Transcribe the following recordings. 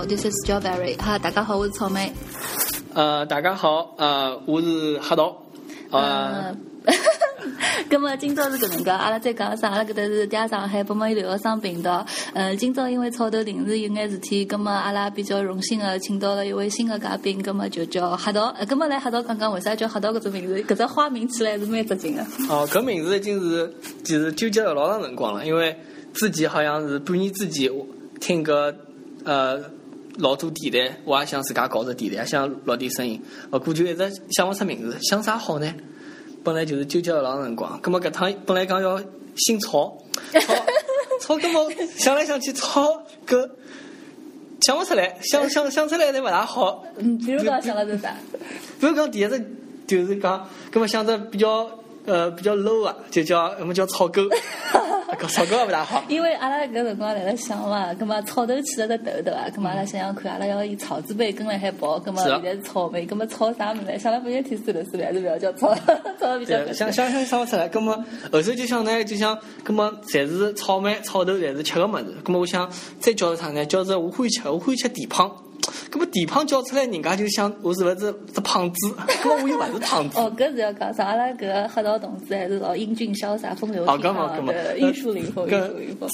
Channel. This is Strawberry. 哈，大家好，我是草莓。呃，大家好，呃，我是黑桃。呃，咁么今朝是搿能介，阿拉再讲啥？阿拉搿搭是嗲上海，北美留学生频道。呃，今朝因为草头临时有眼事体，咁么阿拉比较荣幸的请到了一位新的嘉宾，咁么就叫黑桃。咁么来黑桃讲讲为啥叫黑桃搿只名字？搿只花名起来是蛮扎劲的。哦，搿名字已经是其实纠结了老长辰光了，因为自己好像是半年之前听个呃。老多电台，我也想自家搞只电台，想录点声音。我过就一直想勿出名字，想啥好呢？本来就是纠结了老长辰光。葛么搿趟本来讲要姓曹，曹曹，葛么想来想去，曹搿想勿出来，想想想出来侪勿大好。嗯，比如讲想了是啥？比如讲第一只就是讲，葛么想着比较呃比较 low 啊，就叫我们叫草狗。草狗也不大好，因为阿拉搿辰光辣辣想嘛，葛末草头起了个头对伐？葛末阿拉想想看，阿拉要以草字辈跟辣海跑，葛末现在是草莓，葛末草啥物事？想了半天，天算了算了，还是勿要叫草，草比较。想想想想勿出来，葛末后头就想呢，就想葛末侪是草莓、草头，侪是吃个物事。葛末我想再叫啥呢？叫做我欢喜吃，我欢喜吃地胖。搿么地胖叫出来，人家就想我是勿是只胖子？搿么我又勿是胖子。哦，搿是要讲啥？阿拉搿黑道同志还是老英俊潇洒、风流倜傥的艺术灵魂。至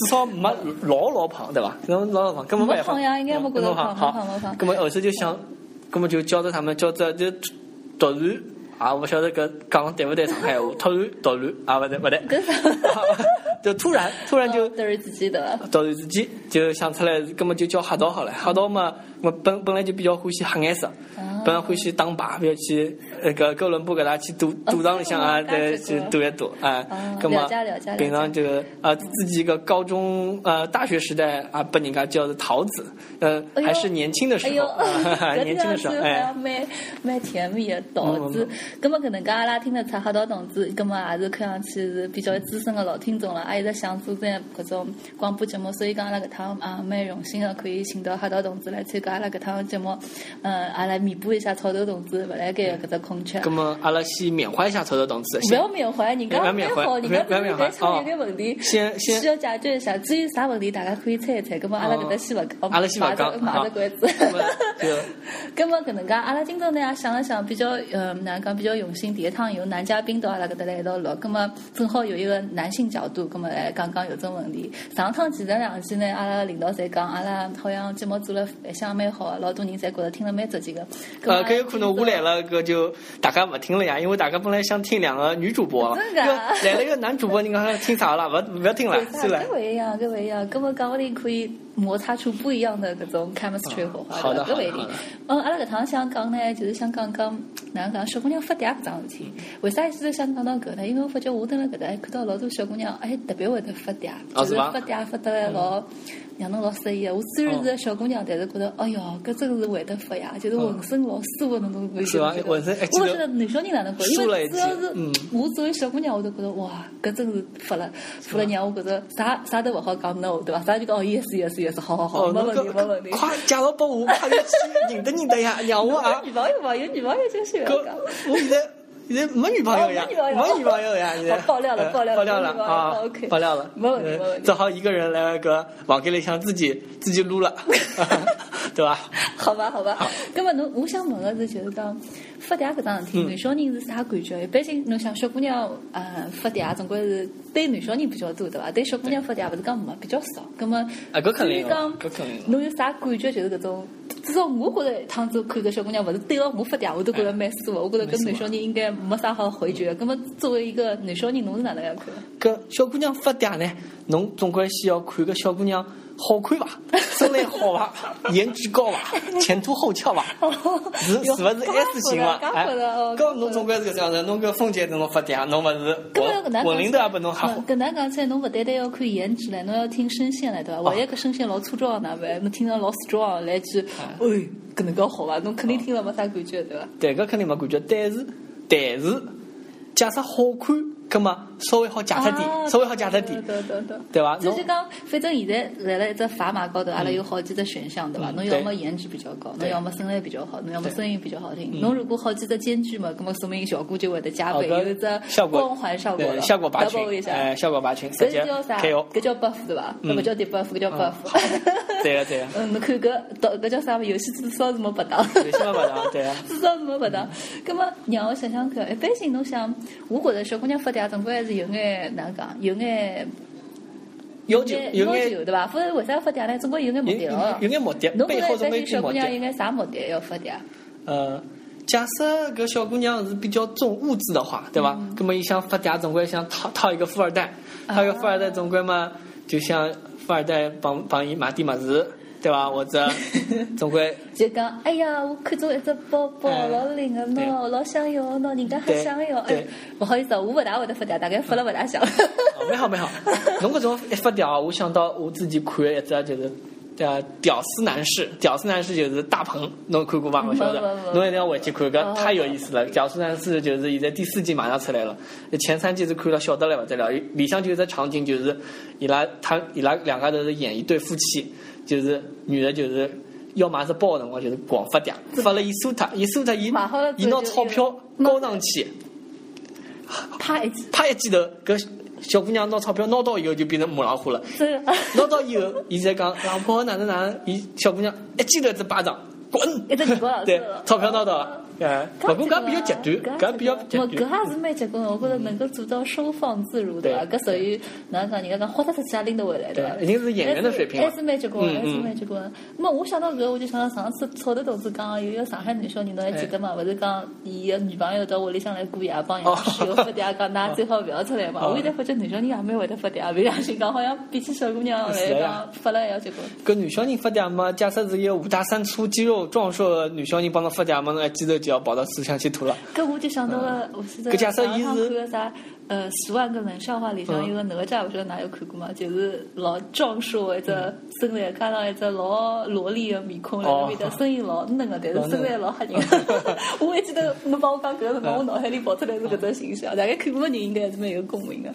少没老老胖，对伐？老老胖，根本没胖呀，应该没觉得胖。好，搿么后头就想，搿么就叫着他们叫着就突然啊，勿晓得搿讲对勿对上海话？突然突然啊，勿对勿对。搿啥？就突然突然就突然之间的。突然之间就想出来，搿么就叫黑道好了。黑道嘛。我本本来就比较欢喜黑颜色，本来欢喜打牌，不要去那个哥伦布搿搭去赌赌场里向啊，对，去赌一赌啊。么平常就啊自己个高中呃大学时代啊，被人家叫的桃子，呃还是年轻的时候，年轻的时候哎，蛮蛮甜蜜的桃子。咁么可能噶阿拉听得出黑道同志，咁么也是看上去是比较资深的老听众了，也一直想做这搿种广播节目，所以讲阿拉搿趟啊蛮荣幸的可以请到黑道同志来参加。阿拉搿趟节目，嗯，阿拉弥补一下草头同志勿来盖搿只空缺。咁么，阿拉先缅怀一下草头同志。勿要缅怀，人家蛮好，人家这边还差有点问题，先先需要解决一下。至于啥问题，大家可以猜一猜。咁么，阿拉搿搭先勿讲，阿拉先勿讲，马着关子。咁么搿 能介，阿拉今朝呢也想了想，比较嗯哪能讲比较用心。第一趟有男嘉宾到阿拉搿搭来一道录，咁么正好有一个男性角度，咁么来讲讲有种问题。上趟其实两期呢，阿拉领导侪讲，阿拉好像节目做了反响蛮好，老多人侪觉着听了蛮直接个。呃，搿有可能我来了，搿就大家勿听了呀，因为大家本来想听两个女主播，来了一个男主播，你讲听啥了？勿勿要听了，是了。搿勿一样，搿勿一样，搿么讲勿定可以摩擦出不一样的搿种 chemistry 火花，搿勿一定。嗯，阿拉搿趟想讲呢，就是想讲讲哪能讲小姑娘发嗲搿桩事体。为啥一直想讲到搿呢？因为我发觉我蹲辣搿搭看到老多小姑娘，哎，特别会得发嗲，就是发嗲发得来老。让侬老适意我虽然是个小姑娘，但是觉得，哎哟，搿真是会得发呀，就是浑身老舒服那种感觉。是吧？浑身。我勿晓得男小人哪能觉，因为主要是我作为小姑娘，我都觉得哇，搿真是发了，发了让我觉着啥啥都勿好讲，no，对伐？啥就讲哦，yes yes yes，好好好，没问题没问题。快介绍拨我，快点去认得认得呀，让我啊。女朋友嘛，有女朋友就是。我现在。你没女朋友呀？没女朋友呀？你爆料了，爆料了，爆料了啊爆料了，没问题，没问题。只好一个人来那个网给里向自己自己撸了，对吧？好吧，好吧。那么侬，我想问的是，就是讲发嗲搿桩事体，男小人是啥感觉？一般性，侬想小姑娘呃发嗲，总归是对男小人比较多，对伐？对小姑娘发嗲，勿是讲没比较少。那么，啊，搿肯定，搿肯定。侬有啥感觉？就是搿种。至少我觉着一趟子看个小姑娘，勿是对牢我发嗲，我都觉着蛮舒服。我觉着跟男小人应该没啥好回绝。那么作为一个男小人，侬是哪能样看？搿小姑娘发嗲呢？侬总归先要看个小姑娘。好看伐？身材好伐？颜值高伐？前凸后翘伐？是是勿是 S 型伐？哎，搿侬总归是搿样子。侬搿凤姐这种发嗲，侬勿是混龄头也拨侬吓唬。搿能讲起来，侬勿单单要看颜值唻，侬要听声线唻，对伐？万一搿声线老粗壮哪办？侬听着老 strong 来句，哎，搿能介好伐？侬肯定听了没啥感觉，对伐？对，搿肯定没感觉。但是，但是，假设好看。葛么稍微好假脱点，稍微好假脱点，对对对，对伐？就是讲，反正现在来了一只砝码高头，阿拉有好几只选项，对伐？侬要么颜值比较高，侬要么身材比较好，侬要么声音比较好听。侬如果好几只兼具嘛，葛么说明效果就会得加倍，有一只光环效果，效果拔群，哎，效果拔群，搿叫啥？搿叫 buff 对伐？搿勿叫 debuff，搿叫 buff。对个对个。嗯，侬看搿，搿叫啥？游戏至少是没白打。游戏没白打，对啊。至少是没白打。葛么让我想想看，一般性侬想，我觉着小姑娘发嗲总归还是有眼。哪能讲？有眼要求，有眼对伐？否则为啥要发嗲呢？总归有眼目的哦。有眼目的，侬觉得一般小姑娘应该啥目的要发嗲？呃，假设搿小姑娘是比较重物质的话，对伐？葛么伊想发嗲，总归想讨讨一个富二代，讨一个富二代，总归嘛，就想富二代帮帮伊买点物事。对伐？或者 总归就讲，哎呀，我看中一只包包，老灵个喏，老想要喏，人家还想要。哎，不好意思，我勿大会得发嗲，大概发了勿大像。蛮好蛮好，侬搿种一发嗲，我想到我自己看一只就是，呃，屌丝男士，屌丝男士就是大鹏，侬看过伐？我晓得，侬一定要回去看，搿太有意思了。屌丝男士就是现在第四季马上出来了，前三季是看了晓得了勿得了，里向就有只场景就是伊拉他伊拉两家头是演一对夫妻。就是女的，就是要买只包的辰光，就是狂发嗲，发了一输他，一输他，伊伊拿钞票交上去，啪一记，啪一记头，搿小姑娘拿钞票拿到以后就变成母老虎了。拿到以后，伊在讲老婆哪能哪能，伊小姑娘一记头一只巴掌，滚！对，钞票拿到了。哎，不过搿比较极端，搿比较极端。搿还是蛮结棍的，我觉着能够做到收放自如，对伐？搿属于哪能讲？人家讲豁得出去也拎得回来，对伐？已经是演员的水平还是蛮结棍，还是蛮结棍。那么我想到搿，我就想到上次草头同志讲有一个上海男小人，侬还记得嘛？勿是讲伊个女朋友到屋里向来过夜，帮人家有发嗲，讲㑚最好勿要出来嘛。我现在发觉男小人也蛮会得发嗲，别良心讲，好像比起小姑娘来 讲，发了还要结棍。搿女小人发嗲嘛？假设是一个五大三粗、肌肉壮硕的女小人帮侬发嗲嘛？侬还记得就要跑到思想去。吐了，搿我就想到了，我是在网上看个啥，呃，十万个冷笑话里向有个哪吒，勿晓得哪有看过吗？就是老壮硕一只身材，加上一只老萝莉的面孔，那面的声音老嫩的，但是身材老吓人。我还记得侬帮我讲搿个辰光，我脑海里跑出来是搿只形象，大概看过的人应该还是蛮有共鸣的。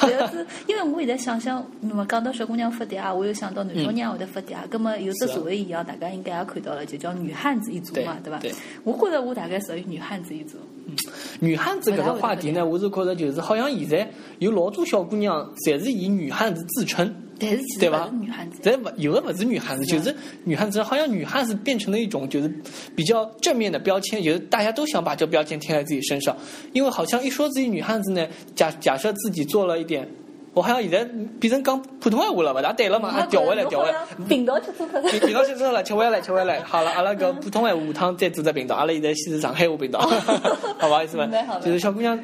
主要是 因为我现在想想，那么讲到小姑娘发嗲，我又想到男小人会得发嗲，葛么有只社会现象，大家应该也看到了，就叫女汉子一族嘛，对伐？我觉着我大概属于女汉。汉子一族，嗯，女汉子搿个话题呢，我是觉着就是好像现在有老多小姑娘，侪是以女汉子自称，但是对吧？女汉子，但不有的不是女汉子，就是女汉子，好像女汉子变成了一种就是比较正面的标签，就是大家都想把这标签贴在自己身上，因为好像一说自己女汉子呢，假假设自己做了一点。我好像现在变成讲普通话了，勿大对了嘛？调回来，调回来。频道切错了。频道切错了，切回来，切回来。好了，阿拉个普通话下趟再做只频道。阿拉现在先是上海话频道，好不好意思嘛？就是小姑娘。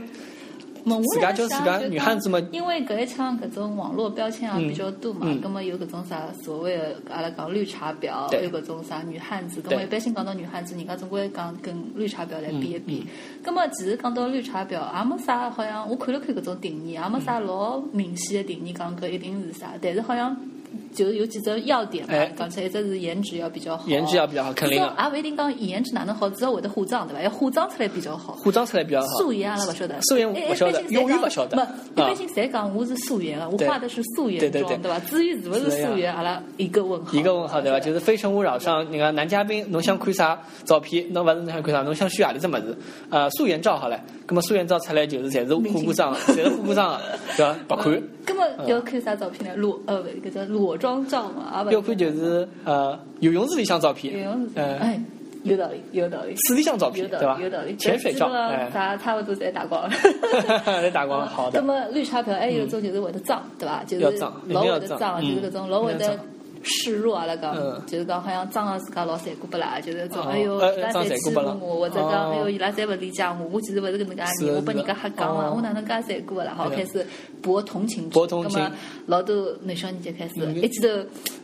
自家叫自家女汉子嘛，因为搿一腔搿种网络标签啊比较多嘛，葛末有搿种啥所谓的阿拉讲绿茶婊，有搿种啥女汉子，葛末一般性讲到女汉子，人家总归讲跟绿茶婊来比一比。葛末其实讲到绿茶婊，也没啥好像我看了看搿种定义，也没啥老明显的定义讲搿一定是啥，但是好像。就是有几只要点嘛，刚才一只是颜值要比较好，颜值要比较好，肯定。也不一定讲颜值哪能好，只要会得化妆对吧？要化妆出来比较好。化妆出来比较好。素颜阿拉不晓得。素颜不晓得，永远不晓得。不，一般性谁讲我是素颜啊？我化的是素颜妆，对吧？至于是不是素颜，阿拉一个问号。一个问号对吧？就是《非诚勿扰》上那个男嘉宾，侬想看啥照片？侬勿是侬想看啥？侬想选何里只么子？呃，素颜照好了。那么素颜照出来就是侪是化过妆，侪是化过妆，对吧？不看。那么要看啥照片呢？裸呃，搿叫裸妆照嘛？啊，要看就是呃游泳池里向照片。游泳池，哎，有道理，有道理。水里向照片，对吧？有道理。潜水照，哎，啥差不多侪打光。在 打光，好的。那么绿茶婊还有一种就是会得脏，对吧？就是老会得脏，就是搿种老会得。示弱阿拉讲，就是讲好像装个自家老残酷不啦，就是种哎哟，伊拉侪欺负我，或者讲哎哟，伊拉侪勿理解我，我其实勿是搿能介人，我被人家瞎讲嘛，我哪能介残酷个啦？好开始博同情，博同情，老多男小人就开始一记头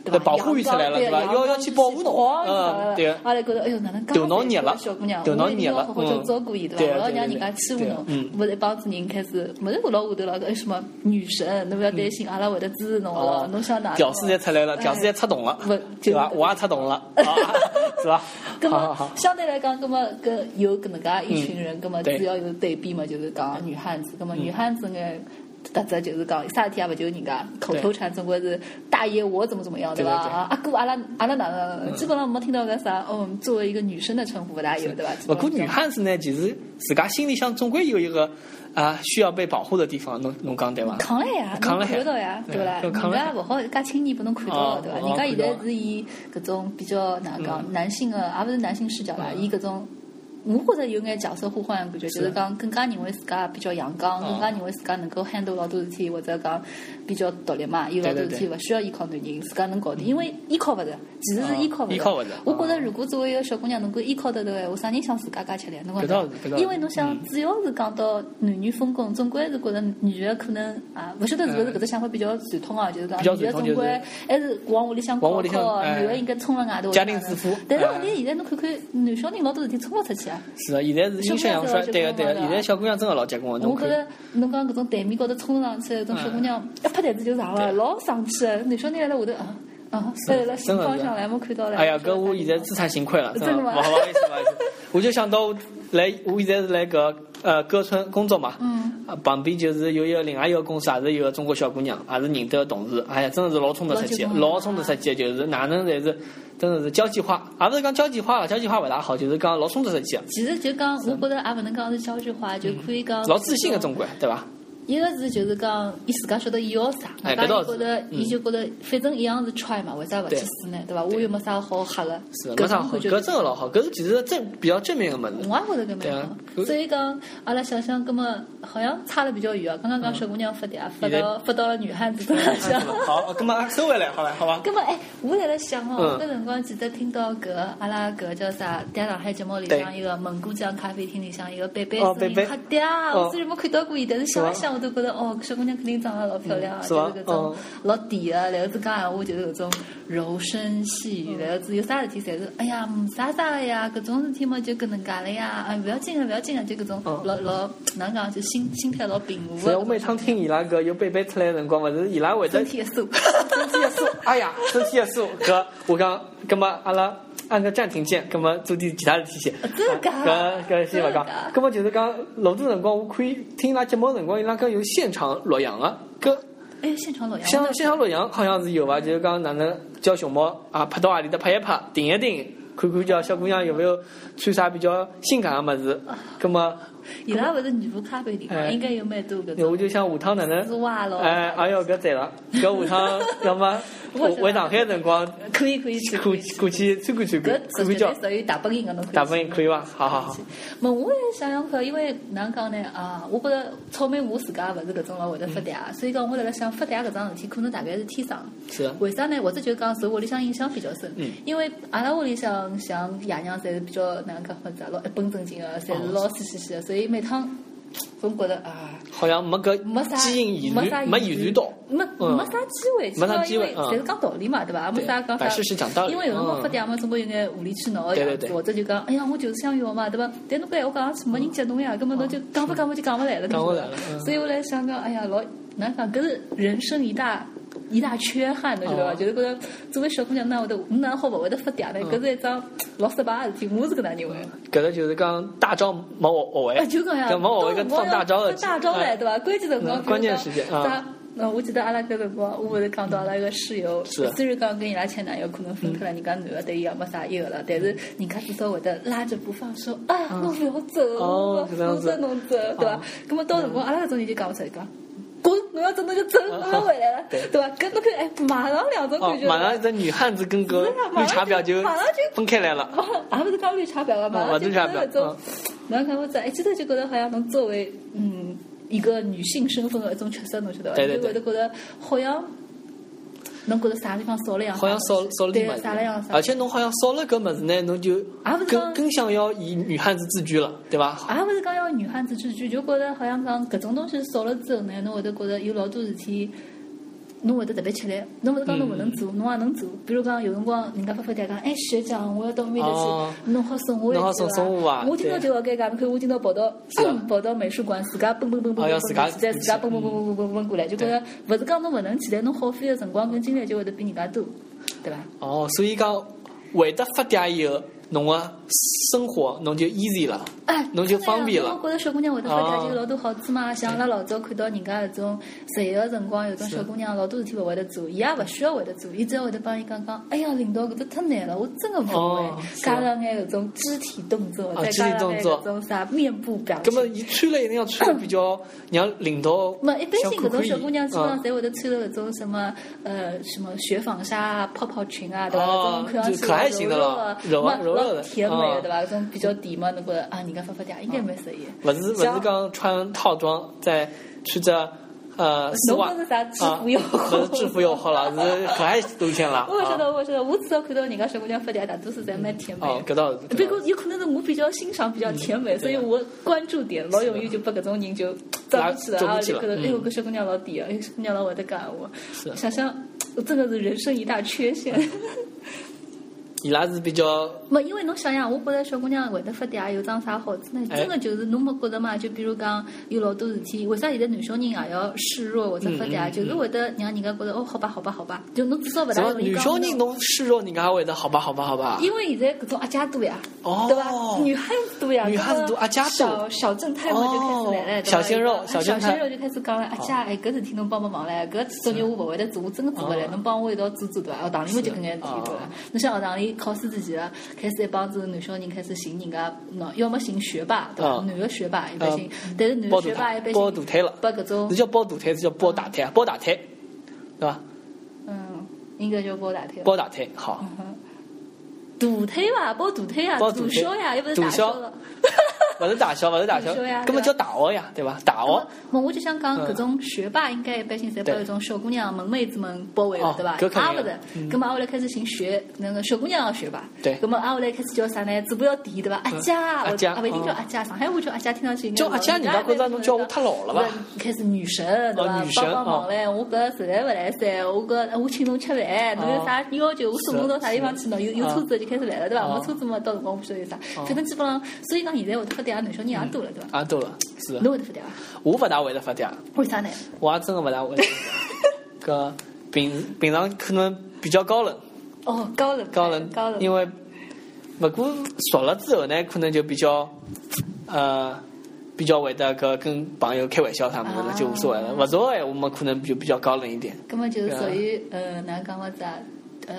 对吧？保护欲出来了？要要去保护侬，嗯，对。阿拉觉得哎哟，哪能头脑热了，小姑娘，头脑热了，好好照顾伊，对伐？勿要让人家欺负侬，勿是一帮子人开始，勿是我老下头了，哎什么女神，侬勿要担心，阿拉会得支持侬哦，侬想哪？屌丝侪出来了，屌丝侪出动了，不对伐？我也出动了，是吧？好好好。相对来讲，那么跟有搿能介一群人，那么主要有对比嘛，就是讲女汉子，那么女汉子眼。特质就是讲啥事体也勿就人家口头禅，总归是大爷我怎么怎么样，对吧？啊，阿哥阿拉阿拉哪能？基本上没听到个啥，嗯，作为一个女生的称呼不大有，对吧？不过女汉子呢，其实自家心里向总归有一个啊需要被保护的地方，侬侬讲对伐？扛了呀，扛了看得到呀，对不啦？人家勿好介轻易拨侬看到，对伐？人家现在是以搿种比较哪讲男性的，而勿是男性视角啦，以搿种。我觉着有眼角色互换的感觉，就是。讲更加认为自家比较阳刚，更加认为自家能够 handle 老多事体，或者讲比较独立嘛，有老多事体勿需要依靠男人，自家能搞定。因为依靠勿着，其实是依靠勿着。我觉着如果作为一个小姑娘能够依靠得着，话，啥人想自家加吃力？侬讲对因为侬想，只要是讲到男女分工，总归是觉着女的可能啊，勿晓得是勿是搿只想法比较传统啊，就是讲女的总归还是往屋里向靠靠，男的应该冲了外头。家庭主妇。但是问题现在侬看看，男小人老多事体冲勿出去啊。是啊，现在是欣赏样衰，对个对个。现在小姑娘真个老结棍我觉着侬讲搿种台面高头冲上去，搿种小姑娘一拍台子就上了，老生气个。男小人辣下头啊啊，来了新方向来，没看到了。哎呀，搿我现在自惭形愧了，真的。不好意思，不好意思。我就想到来，我现在是来搿呃歌村工作嘛。嗯。旁边就是有一个另外一个公司，也是一个中国小姑娘，也是认得个同事。哎呀，真的是老冲得出去，老冲得出去，就是哪能侪是。真的是交际花，也不是讲交际花了，交际花不大好，就是讲老冲得出去。其实就讲，我觉得也不能讲是交际花，就可以讲老自信的中国，对吧？一个是就是讲，伊自家晓得伊要啥，哎，觉得伊就觉得反正一样是 try 嘛，为啥勿去试呢？对伐？我又没啥好吓的，搿啥好？搿真个老好，搿是其实正比较正面个物事。我也觉得搿蛮好。所以讲，阿拉想想，搿么好像差了比较远啊。刚刚讲小姑娘发嗲，发到发到了女汉子身上。好，搿么收回来，好了，好吧。搿么哎，我辣辣想哦，搿辰光记得听到搿阿拉搿叫啥？在上海节目里向一个蒙古江咖啡厅里向一个贝贝声音黑嗲，我虽然没看到过伊，但是想了想我都觉得哦。小姑娘肯定长得老漂亮，就是搿种老甜啊，然后子讲闲话就是搿种柔声细语，然后子有啥事体侪是哎呀啥啥个呀，搿种事体嘛就搿能介了呀，哎勿要紧个勿要紧个，就搿种老老哪能讲就心心态老平和。是我每趟听伊拉搿有贝贝出来辰光，勿是伊拉会得身体一缩，身体一缩，哎呀身体一缩，搿我讲，搿么阿拉按个暂停键，葛么做点其他的事体。搿搿搿先勿讲，搿么就是讲老多辰光我可以听伊拉节目辰光，伊拉讲有现场录像个，搿哎现场录像，现现场录像好像是有伐？就是讲哪能叫熊猫啊，拍到阿里搭拍一拍，停一停，看看叫小姑娘有没有穿啥比较性感的么子，那么。伊拉勿是女仆咖啡店嘛，应该有蛮多搿种。我就想下趟哪能？咯！哎，哎哟，搿赞了！搿下趟要么 回上海辰光，可以可以去过过去参观参观，搿绝对属于大本营个侬可以。大本营可以伐？好好好。么我也想想看，因为哪能讲呢？啊，我觉着草莓我自家勿是搿种老会得发嗲，所以讲我辣辣想发嗲搿桩事体，可能大概是天生。是。为啥呢？或者就讲受屋里向影响比较深。嗯。因为阿拉屋里向像爷娘侪是比较哪能讲或者老一本正经个，侪是老死兮兮个，所以每趟。总觉得啊，好像没个没啥基因遗传，没遗传到，没没啥机会，没啥机会，侪是讲道理嘛，对伐？没啥讲啥。因为有辰光发嗲嘛，总归有眼无理取闹的样子，或者就讲，哎呀，我就是想要嘛，对伐？但侬搿闲话讲上去，没人接侬呀，根本侬就讲不讲嘛就讲勿来了，讲勿来了。所以我来想讲，哎呀，老难讲？搿是人生一大。一大缺憾，侬晓得伐？就是觉着作为小姑娘，哪会得，侬哪好勿会得发嗲呢？搿是一桩老失败个事体，我是搿能认为。搿个就是讲大招没学学会，就讲呀，没学会个放大招的。大招来对伐？关键辰光，关键时间啊。那我记得阿拉搿辰光，我勿是讲到阿拉一个室友，虽然讲跟伊拉前男友可能分开了，人家男个对伊也没啥意个了，但是人家至少会得拉着不放，说哎呀，侬勿要走，扶着侬走，对伐？咾么到辰光阿拉搿种人就讲勿出来讲。滚！侬要走侬就走，侬要回来了，对吧？跟侬看，哎，马上两种感觉。马上这女汉子跟个绿茶婊就马上就分开来了。还不是讲绿茶婊了，马上就那种。侬看我在哎记头就觉得好像侬作为嗯一个女性身份的一种角色，侬晓得吧？就会得觉得好像。侬觉着啥地方少了样？好像少少了点么子，而且侬好像少了搿物事呢，侬就更更想要以女汉子自居了，对伐？也勿是讲要女汉子自居，就觉着好像讲搿种东西少了之后呢，侬会得觉着有老多事体。侬会得特别吃力，侬勿是讲侬勿能做，侬也能做。比如讲有辰光人家发发嗲讲，哎学长，我要到外头去，侬好送我一去伐？我今朝就好尴尬，侬看我今朝跑到跑到美术馆，自家蹦蹦蹦蹦蹦，再自家蹦蹦蹦蹦蹦蹦蹦过来，就觉着勿是讲侬勿能起来侬耗费的辰光跟精力就会得比人家多。对伐？哦，所以讲会得发嗲以后，侬个生活侬就 easy 了，哎，侬就方便了我觉着小姑娘会得发嗲就有老多好处嘛。像阿拉老早看到人家搿种实习个辰光，有种小姑娘老多事体勿会得做，伊也勿需要会得做，伊只要会得帮伊讲讲，哎呀，领导搿只太难了，我真个勿会。加上眼搿种肢体动作，再加上眼搿种啥面部表情。搿么伊穿了一定要穿的比较让领导。没一般性搿种小姑娘基本上侪会得穿了搿种什么呃什么雪纺纱泡泡裙啊，对伐？搿种看上去可爱型的了，柔柔老甜美的对伐？搿种比较甜嘛，侬觉着啊，人家发发嗲应该蛮适意。勿是勿是讲穿套装再穿着。呃，侬讲是啥制服又好，不是制服又好了，是可爱路线了。我晓得，我晓得，我至少看到人家小姑娘发嗲，大多数侪蛮甜美。哦，搿倒是。不过有可能是我比较欣赏比较甜美，所以我关注点老容易就把搿种人就抓不起来啊，就觉得哎呦，搿小姑娘老甜啊，哎，小姑娘老会得讲话。是。想想，真的是人生一大缺陷。伊拉是比较，没，因为侬想想，我觉着小姑娘会得发嗲有桩啥好处呢？真的就是侬没觉着嘛？就比如讲有老多事体，为啥现在男小人也要示弱或者发嗲？就是会得让人家觉着哦，好吧，好吧，好吧，就侬至少勿大容易女小人侬示弱，人家会得好吧，好吧，好吧。因为现在搿种阿姐多呀，对吧？女汉子多呀，女汉子多，阿姐多。小小正太嘛就开始来了，小鲜肉，小鲜肉就开始讲了，阿姐，哎，搿事体侬帮帮忙唻，搿作业我勿会得做，我真个做勿来，侬帮我一道做做对伐？学堂里面就搿眼事体对伐？侬像学堂里考试之前啊。开始一帮子男小人开始寻人家，喏，要么寻学霸，对伐？男个学霸一般寻，但是男学霸一般性包大腿了，包搿种，是叫包大腿，是叫包大腿啊，包大腿，对伐？嗯，应该叫包大腿。包大腿，好。大腿伐？包大腿啊，大小呀，又不是大小了。勿是大小，勿是大小，根本叫大学呀，对伐？大学。么我就想讲，搿种学霸应该一般性侪被搿种小姑娘、萌妹子们包围了，对伐？啊，勿是。葛末后来开始寻学那个小姑娘要学霸。对。葛末啊，后来开始叫啥呢？嘴巴要甜，对伐？阿姐，阿姐，勿一定叫阿姐，上海话叫阿姐，听上去叫阿姐，人家觉着侬叫我太老了吧？开始女神，对伐？帮帮忙唻，我搿实在勿来塞，我搿我请侬吃饭，侬有啥要求，我送侬到啥地方去喏？有有车子就开始来了，对伐？没车子嘛，到辰光不晓得有啥。反正基本上，所以讲现在会得发嗲男小人也多。了，对伐？也，多了，是。侬会得发嗲伐？我勿大会得发嗲。为啥呢？我也真的勿大会。个平平常可能比较高冷。哦，高冷。高冷，高冷。因为，勿过熟了之后呢，可能就比较，呃，比较会得个跟朋友开玩笑啥么子就无所谓了。勿熟哎，我们可能就比较高冷一点。根本就是属于呃，哪讲法子啊？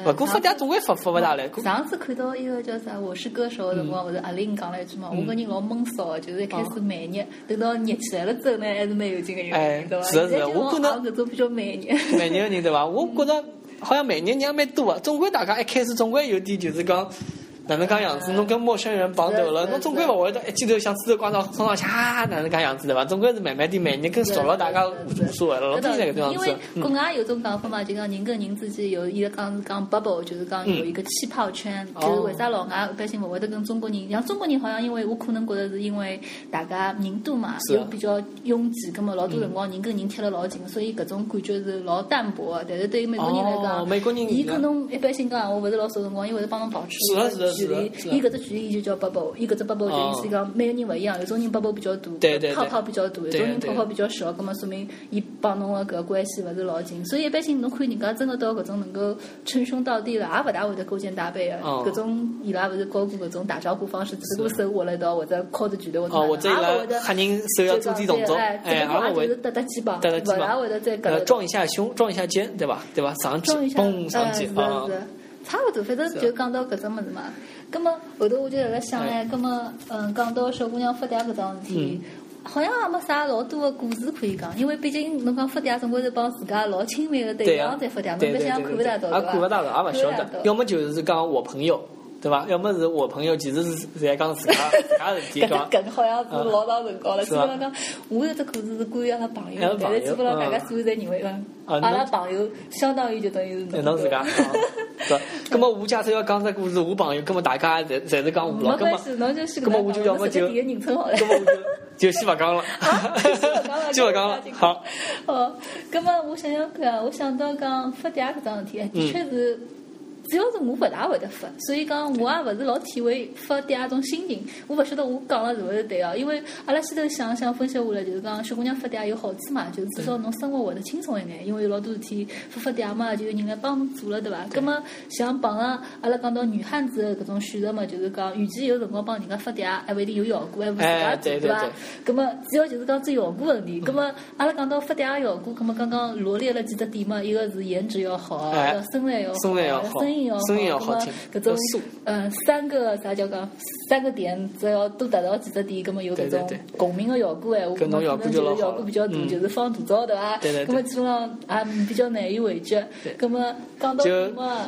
不过发嗲总归发发勿大来。上次看到一个叫啥《我是歌手》的辰光，勿是阿玲讲了一句嘛，我个人老闷骚，就是一开始慢热，等到热起来了之后呢，还是蛮有劲个人，对伐？是是，我可能搿种比较慢热。慢热个人对伐？我觉着好像慢热人也蛮多个，总归大家一开始总归有点就是讲。哪能讲样子？侬跟陌生人碰头了，侬总归勿会得一记头像石头挂到冲上去啊！哪能讲样子对伐？总归是慢慢点，慢点跟熟了，大家无所谓了。老多那个样子。因为国外有种讲法嘛，就讲人跟人之间有伊个讲是讲 bubble，就是讲有一个气泡圈。就是为啥老外一般性勿会得跟中国人？像中国人好像因为我可能觉得是因为大家人多嘛，又比较拥挤，葛末老多辰光人跟人贴了老近，所以搿种感觉是老淡薄。但是对于美国人来讲，美国人伊跟侬一般性讲，我勿是老少辰光，伊会得帮侬保持距离。伊搿只距离伊就叫 bubble，伊搿只 bubble 就意思讲每个人勿一样，有种人 bubble 比较大，泡泡比较大；有种人泡泡比较小，葛末说明伊帮侬个搿关系勿是老近。所以一般性侬看人家真个到搿种能够称兄道弟了，也勿大会得勾肩搭背个。搿种伊拉勿是教过搿种打招呼方式，只不过手握了一道或者靠着拳头或者或者伊拉吓人手要做点动作，哎，也勿会搭搭肩膀，勿大会得再搿撞一下胸，撞一下肩，对伐？对伐？上去，嘣上去啊！差勿多，反正就讲到搿种物事嘛。葛末后头我就辣辣想唻，葛末嗯，讲到小姑娘发嗲搿桩事体，好像也没啥老多个故事可以讲，因为毕竟侬讲发嗲总归是帮自家老亲密个对象在发嗲，侬别想看勿大到，也看勿大到，也勿晓得。要么就是讲我朋友。对伐？要么是我朋友，其实是在讲自家自家事体，讲。搿好像是老长辰光了。基本上讲，我有只故事是关于阿拉朋友，但是基本上大家所有侪认为讲，阿拉朋友相当于就等于是侬自家。是。咁 么我假设要讲只故事，我朋友，葛么大家侪侪是讲我了。没关系，侬就先。咁么我就要么就。了。咁么我就就先勿讲了。就勿讲了。好。哦，咁么我想想看，我想到讲发嗲搿桩事体，的确是。主要是我勿大会得发，所以讲我也勿是老体会发嗲搿种心情。我勿晓得我讲了是勿是对哦，因为阿拉先头想想分析下来，就是讲小姑娘发嗲有好处嘛，就是至少侬生活会得轻松一眼，因为有老多事体发发嗲嘛，就有人来帮侬做了，对伐？葛么像碰上阿拉讲到女汉子的搿种选择嘛，就是讲与其有辰光帮人家发嗲，还勿一定有效果，还勿自家做，对伐？葛么主要就是讲做效果问题。葛么阿拉讲到发嗲个效果，葛么刚刚罗列了几只点嘛，一个是颜值要好，要身材要好，声音要好，葛么搿种嗯三个啥叫讲三个点，只要都达到几只点，葛么有搿种共鸣个效果哎，我可能就是效果比较大，就是放大招对伐？葛么基本上也比较难以为继。葛么讲到就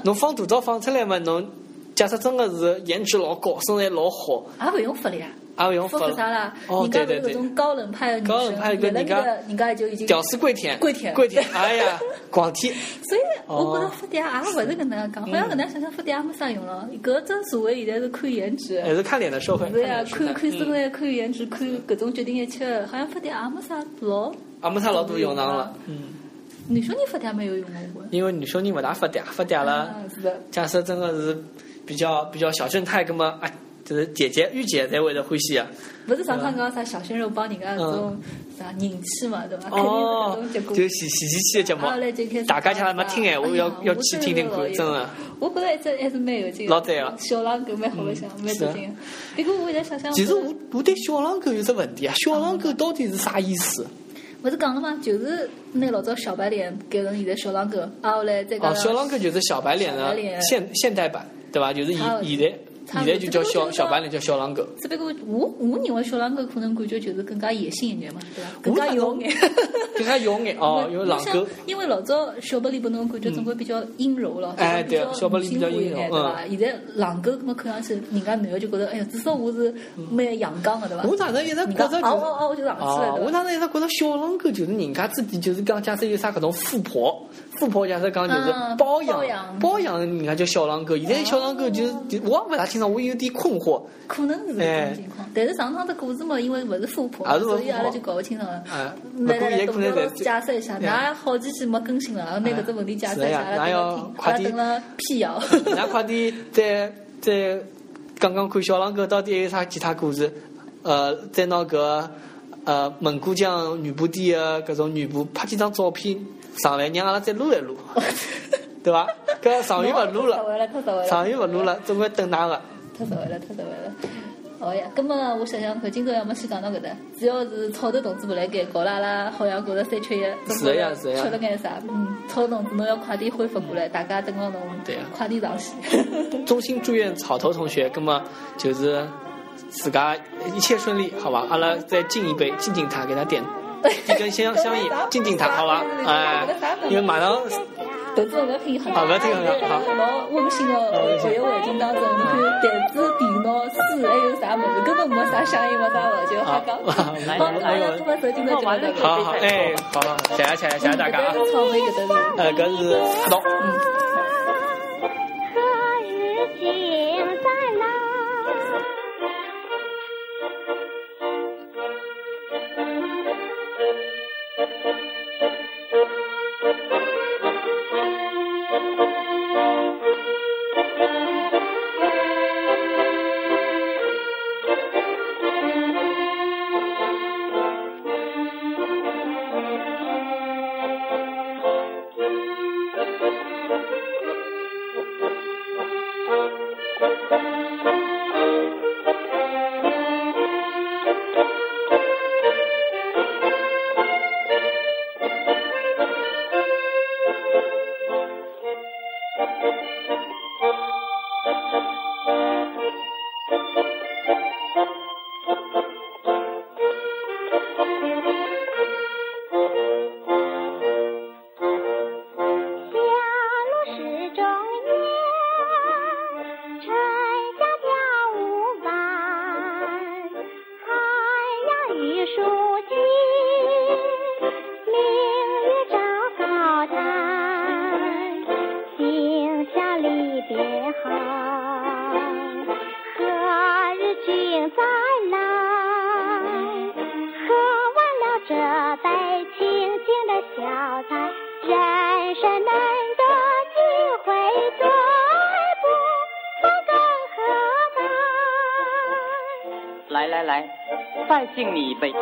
侬放大招放出来嘛，侬假设真个是颜值老高，身材老好，也勿用发了呀。啊，用发啥啦？人家是那种高冷派的女生，原来那个人家就已经屌丝跪舔，跪舔，跪舔。哎呀，光舔。所以我觉着发嗲也勿是搿能样讲，好像搿能想想发嗲也没啥用了。搿只社会现在是看颜值，还是看脸的社会。是呀，看看身材，看颜值，看搿种决定一切。好像发嗲也没啥老，也没啥老多用场了。嗯。女小人发嗲没有用过，因为女小人勿大发嗲，发嗲了。是的。假设真的是比较比较小正太，搿么哎。就是姐姐、御姐才会得欢喜啊！不是上趟讲啥小鲜肉帮人家搿种啥人气嘛，对伐？哦，就喜喜喜气的节目，大家像没听哎，我要要去听听看，真的。我觉着一直还是蛮有劲。老赞啊！小狼狗蛮好白相，蛮得劲。不过我在想想，其实我我对小狼狗有只问题啊，小狼狗到底是啥意思？勿是讲了吗？就是拿老早小白脸改成现在小狼狗，啊后来再讲。哦，小狼狗就是小白脸的现现代版，对伐？就是现现在。现在就叫小小白脸，叫小狼狗。只不过我我认为小狼狗可能感觉就是更加野性一点嘛，对吧？更加妖 眼，更加妖眼哦，因为狼狗。因为老早小白脸拨侬感觉总归比较阴柔了，哎对，小白脸比较阴柔，对吧？现在狼狗么看上去，人家男的就觉得，哎呀，至少我是蛮阳刚的，对吧？我哪能一直觉着，哦哦哦，我就上去了。我哪能一直觉着小狼狗就是人家自己就是讲，假设有啥搿种富婆，富婆假设讲就是包养包养人家叫小狼狗。现在小狼狗就是我也勿大清爽，我有点困惑。可能是这种情况，但是上趟的故事嘛，因为勿是富婆，所以阿拉就搞不清楚了。来来来，董哥解释一下，哪好几期没更新了，拿搿只问题解释一下，阿拉等了辟谣。那快点再再讲讲看小狼狗到底还有啥其他故事？呃，再拿搿呃蒙古江女仆店的搿种女仆拍几张照片上来，让阿拉再录一录，对伐？搿上月勿录了，上月勿录了，总归等哪个？太实惠了，太实惠了。好呀，葛么我想想看，今朝要么先讲到搿搭，主要是草头同志勿来改，搞了阿拉好像觉着三缺一。是呀，是呀。缺了眼啥？嗯，草头同志侬要快点恢复过来，大家等到侬快点上线。衷心祝愿草头同学，葛么就是自家一切顺利，好吧？阿拉再敬一杯，敬敬他，给他点一根香 香烟，敬敬他，好吧？哎，因为马上。豆子勿要听很好，老温馨的节约环境当中，你看台子、电脑、书，还有啥物事，根本没啥响应，没啥物事，就好讲。好，来了，我们手机那就来好好，哎，好，谢谢谢谢谢谢大家啊。呃，搿是阿道。笑在人再敬你一杯。